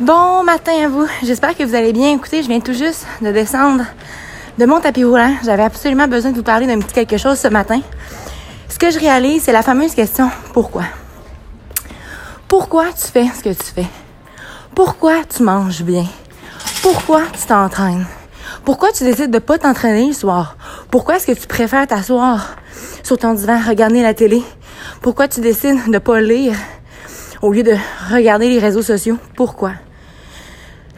Bon matin à vous. J'espère que vous allez bien. Écoutez, je viens tout juste de descendre de mon tapis roulant. J'avais absolument besoin de vous parler d'un petit quelque chose ce matin. Ce que je réalise, c'est la fameuse question pourquoi? Pourquoi tu fais ce que tu fais? Pourquoi tu manges bien? Pourquoi tu t'entraînes? Pourquoi tu décides de pas t'entraîner le soir? Pourquoi est-ce que tu préfères t'asseoir sur ton divan, regarder la télé? Pourquoi tu décides de pas lire au lieu de regarder les réseaux sociaux? Pourquoi?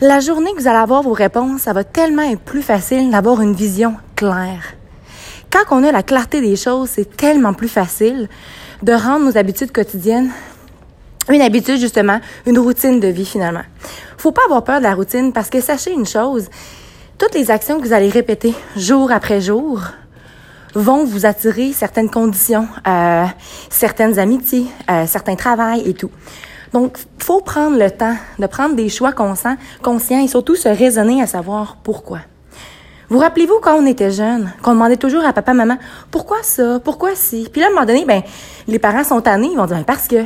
La journée que vous allez avoir vos réponses, ça va tellement être plus facile d'avoir une vision claire. Quand on a la clarté des choses, c'est tellement plus facile de rendre nos habitudes quotidiennes une habitude justement, une routine de vie finalement. Faut pas avoir peur de la routine parce que sachez une chose, toutes les actions que vous allez répéter jour après jour vont vous attirer certaines conditions, euh, certaines amitiés, euh, certains travails et tout. Donc, faut prendre le temps de prendre des choix conscients, et surtout se raisonner à savoir pourquoi. Vous rappelez-vous quand on était jeune, qu'on demandait toujours à papa, maman, pourquoi ça, pourquoi si? Puis là, à un moment donné, ben, les parents sont tannés, ils vont dire, parce que.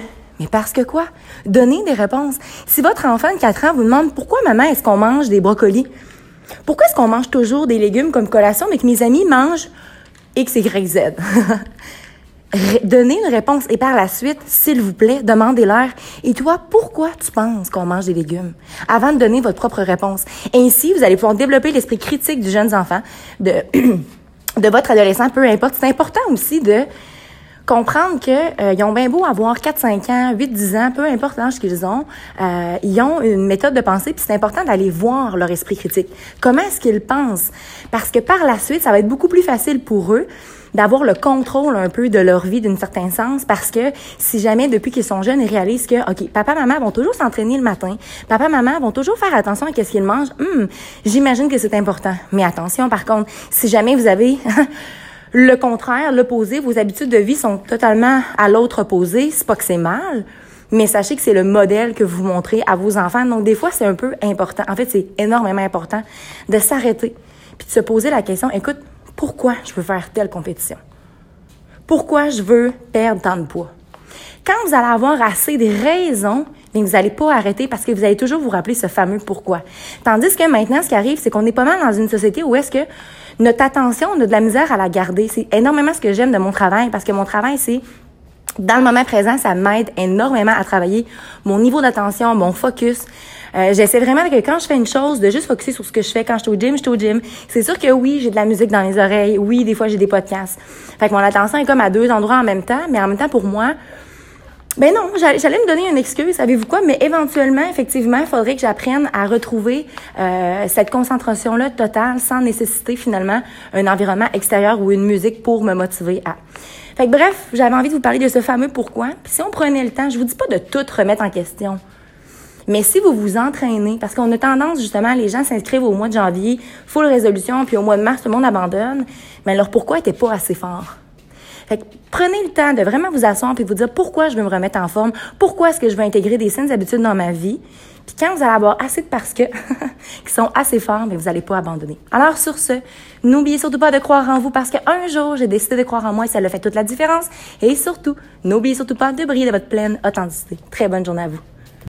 Mais parce que quoi? Donnez des réponses. Si votre enfant de 4 ans vous demande pourquoi maman est-ce qu'on mange des brocolis? Pourquoi est-ce qu'on mange toujours des légumes comme collation, mais que mes amis mangent X, Y, Z? Donnez une réponse et par la suite, s'il vous plaît, demandez-leur. Et toi, pourquoi tu penses qu'on mange des légumes? Avant de donner votre propre réponse. Ainsi, vous allez pouvoir développer l'esprit critique du jeune enfant, de, de votre adolescent, peu importe. C'est important aussi de comprendre que euh, ont bien beau avoir 4, 5 ans, 8, 10 ans, peu importe l'âge qu'ils ont, euh, ils ont une méthode de pensée, puis c'est important d'aller voir leur esprit critique. Comment est-ce qu'ils pensent? Parce que par la suite, ça va être beaucoup plus facile pour eux d'avoir le contrôle un peu de leur vie d'une certain sens parce que si jamais depuis qu'ils sont jeunes ils réalisent que OK, papa maman vont toujours s'entraîner le matin, papa maman vont toujours faire attention à ce qu'ils mangent, hum, j'imagine que c'est important. Mais attention par contre, si jamais vous avez le contraire, l'opposé, vos habitudes de vie sont totalement à l'autre opposé, c'est pas que c'est mal, mais sachez que c'est le modèle que vous montrez à vos enfants. Donc des fois, c'est un peu important. En fait, c'est énormément important de s'arrêter puis de se poser la question, écoute, pourquoi je veux faire telle compétition? Pourquoi je veux perdre tant de poids? Quand vous allez avoir assez de raisons, mais vous n'allez pas arrêter parce que vous allez toujours vous rappeler ce fameux pourquoi. Tandis que maintenant, ce qui arrive, c'est qu'on est pas mal dans une société où est-ce que notre attention, on a de la misère à la garder. C'est énormément ce que j'aime de mon travail parce que mon travail, c'est dans le moment présent, ça m'aide énormément à travailler mon niveau d'attention, mon focus. Euh, j'essaie vraiment que quand je fais une chose, de juste focuser sur ce que je fais. Quand je suis au gym, je suis au gym. C'est sûr que oui, j'ai de la musique dans les oreilles. Oui, des fois, j'ai des podcasts. Fait que mon attention est comme à deux endroits en même temps. Mais en même temps, pour moi, ben non, j'allais me donner une excuse, savez-vous quoi, mais éventuellement, effectivement, il faudrait que j'apprenne à retrouver euh, cette concentration-là totale sans nécessiter finalement un environnement extérieur ou une musique pour me motiver à. Fait que bref, j'avais envie de vous parler de ce fameux pourquoi. Puis si on prenait le temps, je vous dis pas de tout remettre en question. Mais si vous vous entraînez, parce qu'on a tendance justement, les gens s'inscrivent au mois de janvier, full résolution, puis au mois de mars, tout le monde abandonne, mais alors pourquoi était pas assez fort? Fait que prenez le temps de vraiment vous asseoir et vous dire pourquoi je veux me remettre en forme, pourquoi est-ce que je veux intégrer des saines habitudes dans ma vie. Puis quand vous allez avoir assez de parce que qui sont assez forts, mais vous n'allez pas abandonner. Alors sur ce, n'oubliez surtout pas de croire en vous parce qu'un jour, j'ai décidé de croire en moi et ça le fait toute la différence. Et surtout, n'oubliez surtout pas de briller de votre pleine authenticité. Très bonne journée à vous.